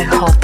I hope.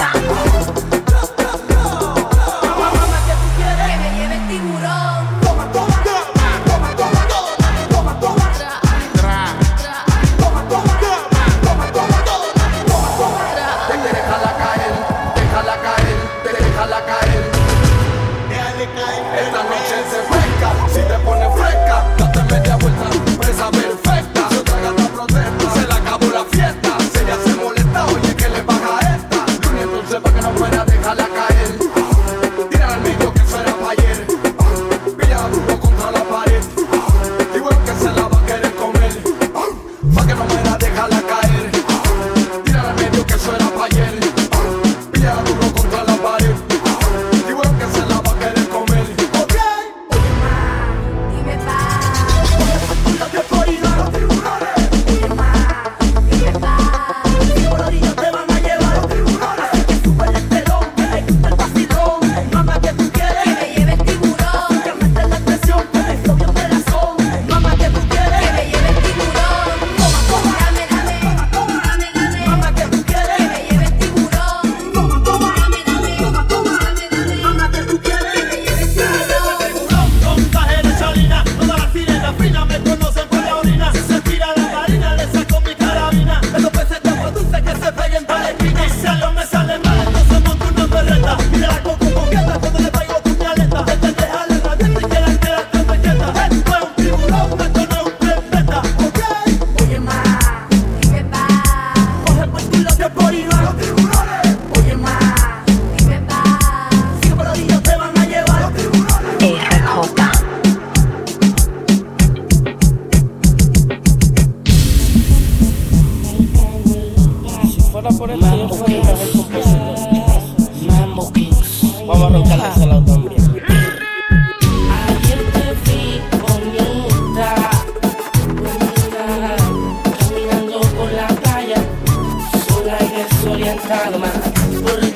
por el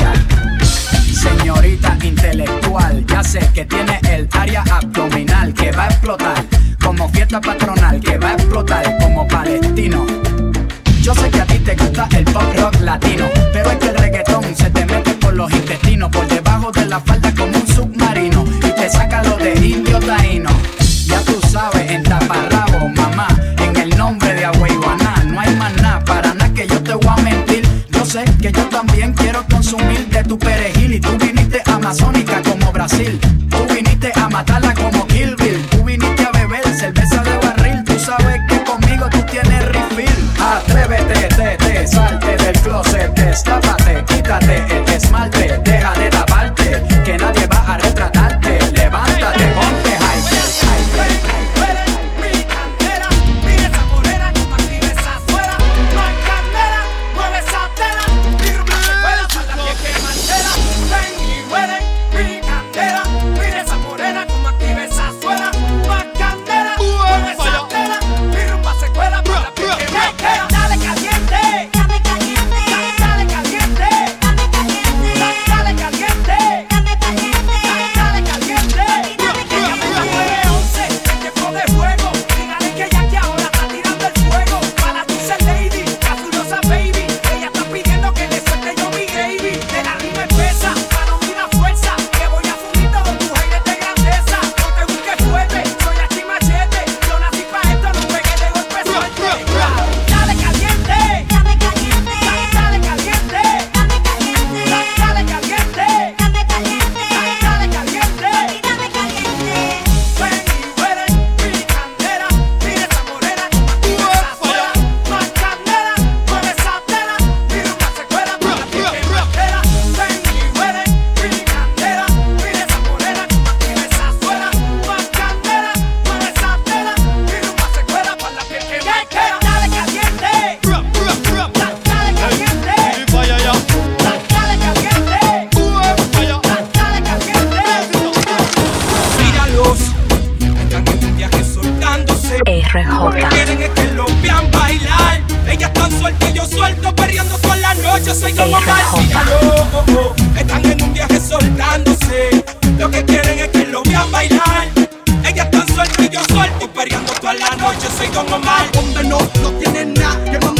intelectual. Ya sé que tiene el área abdominal que va a explotar. Como fiesta patronal que va a explotar como palestino. Yo sé que a ti te gusta el pop rock latino, pero es que el reggaetón se te mete por los intestinos, por debajo de la falda como un submarino y te saca lo de indio taíno. Ya tú sabes, en taparrabo, mamá, en el nombre de Agua Agüeyuaná, no hay más nada, para nada que yo te voy a mentir. Yo sé que yo también quiero consumir de tu perejil y tu Tú viniste a matarla como Kill Tú viniste a beber cerveza de barril. Tú sabes que conmigo tú tienes refill. Atrévete, te, te, salte del closet, destápate, quítate el Están en un viaje soltándose. Lo que quieren es que lo vean bailar. Ellas están sueltas y yo suelto. Periando toda la noche, soy Don Omar. Donde no, no tienen nada.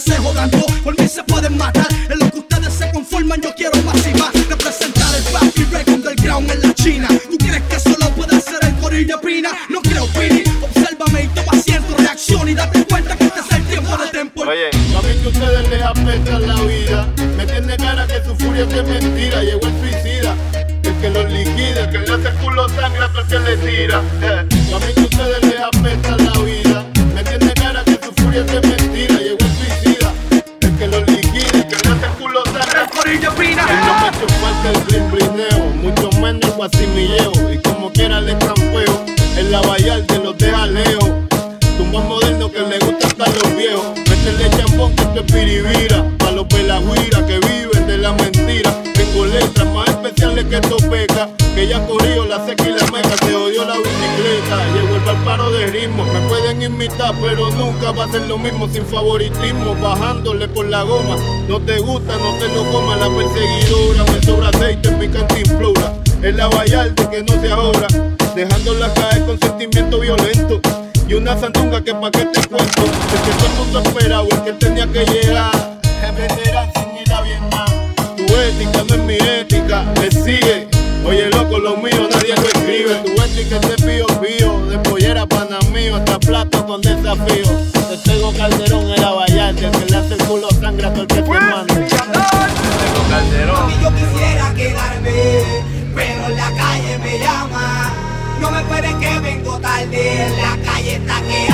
se jodan, no, por mí se pueden matar. tengo asimilleo y como quiera le trampeo. En la vallarta los deja leo. Tumbas moderno que le gusta hasta los viejos. Métele chambón que esto es piribira. Pa' los pelaguira que viven de la mentira. Tengo letras más especiales que topeca. Que ya corrió la seca y la meca. Te odió la bicicleta. Llegó el bárbaro de ritmo. Me pueden imitar, pero nunca va a ser lo mismo sin favoritismo. Bajándole por la goma. No te gusta, no te lo comas. La perseguidora me sobra aceite en mi cantimplora en la vallarta que no se ahora, dejándola caer con sentimiento violento. Y una santunga que pa' que te cuento, el que todo el mundo esperaba, el que tenía que llegar. Reprenderán sin ir a Vietnam. Tu ética no es mi ética, me sigue. Oye loco, lo mío nadie lo escribe. Tu ética es de pío pío, de pollera pana mío, hasta plata con desafío. Te tengo calderón vengo tarde, la calle está que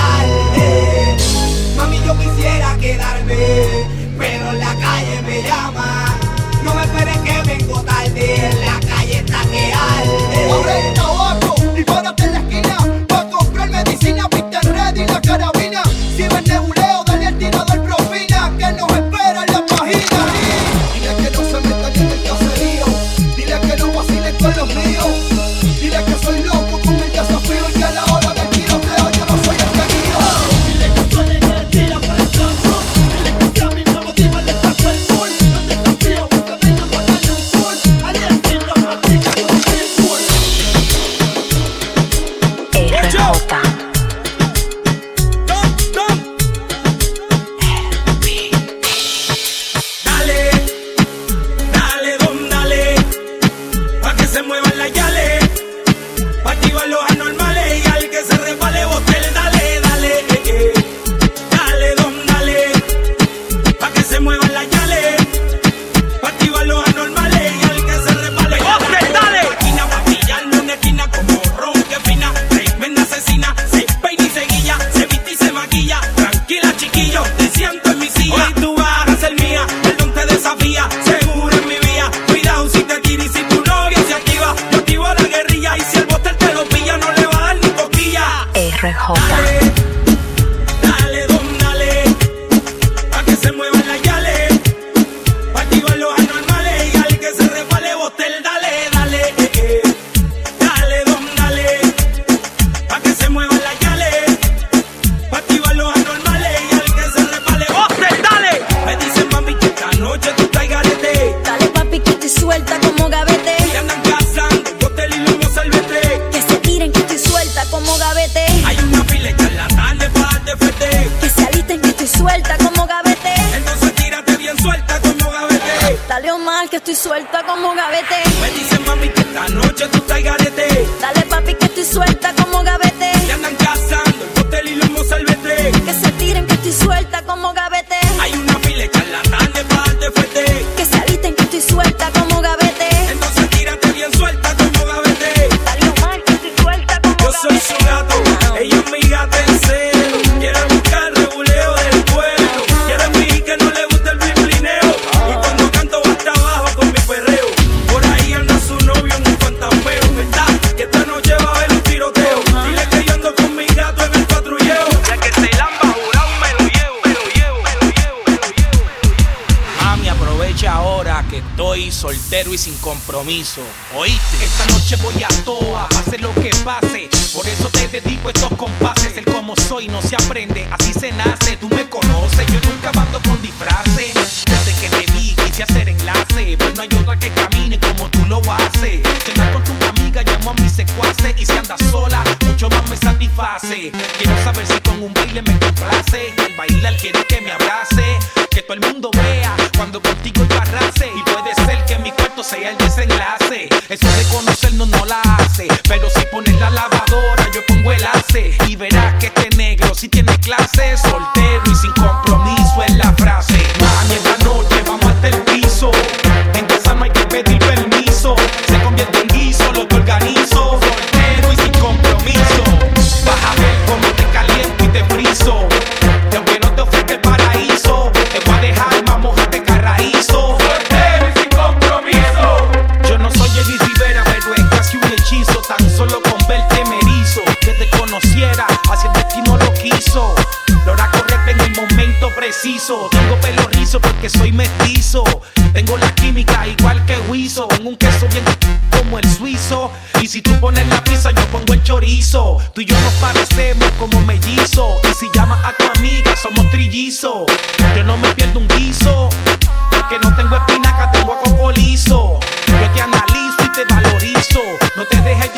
soltero y sin compromiso. ¿Oíste? Esta noche voy a toa, pase lo que pase. Por eso te dedico estos compases. El como soy no se aprende, así se nace. Tú me conoces, yo nunca mando con disfraces. Desde que te vi quise hacer enlace, pues no hay otra que camine como tú lo haces. Cenar con amiga, llamo a mi secuace y si andas sola, mucho más me satisface. Quiero saber si con un baile me complace. Y bailar quiero que me abrace, que todo el mundo vea cuando contigo yo arrase. Y puede ser que mi cuarto sea el desenlace. Eso de conocernos no la hace, pero si pones la lavadora yo pongo el ace. Y verás que este negro si tiene clase, soltero lo quiso. La hora correcta en el momento preciso. Tengo pelo rizo porque soy mestizo. Tengo la química igual que Wiso. En un queso bien como el suizo. Y si tú pones la pizza, yo pongo el chorizo. Tú y yo nos parecemos como mellizo. Y si llamas a tu amiga, somos trillizos. Yo no me pierdo un guiso. Porque no tengo espinaca, tengo coco liso. Yo te analizo y te valorizo. No te dejes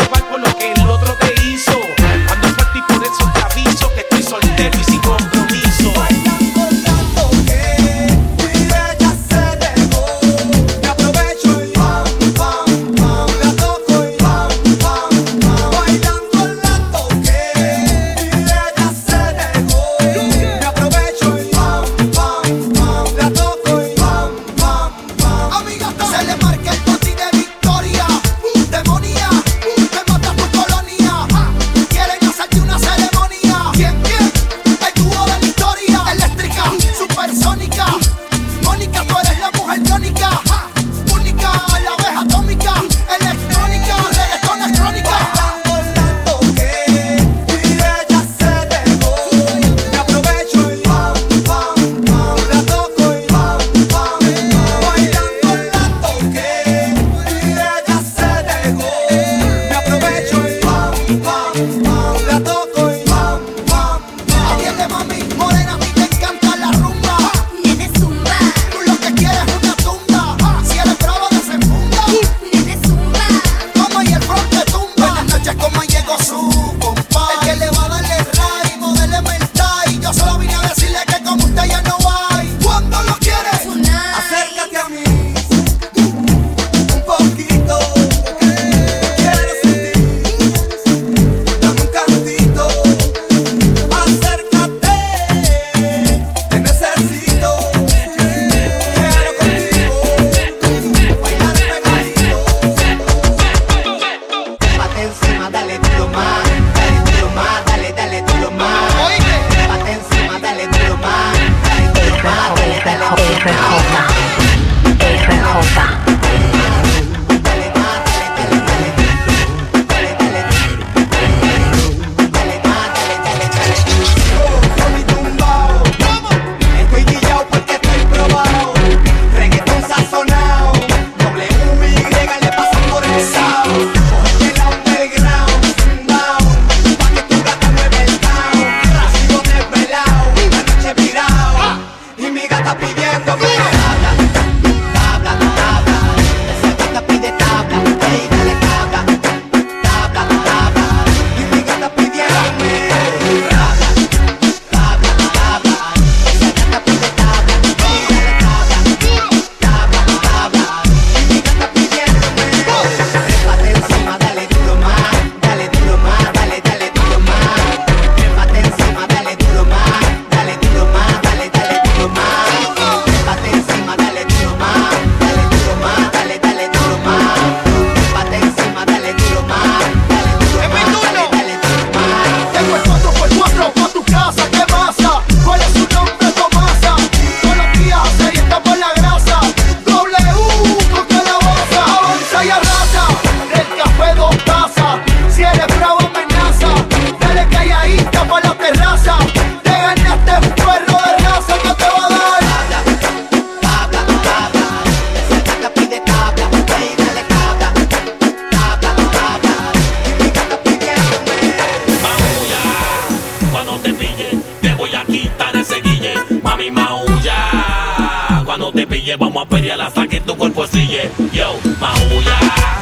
Te voy a quitar ese guille, mami maulla. Cuando te pille, vamos a pelear hasta que tu cuerpo sigue. Yo, maulla.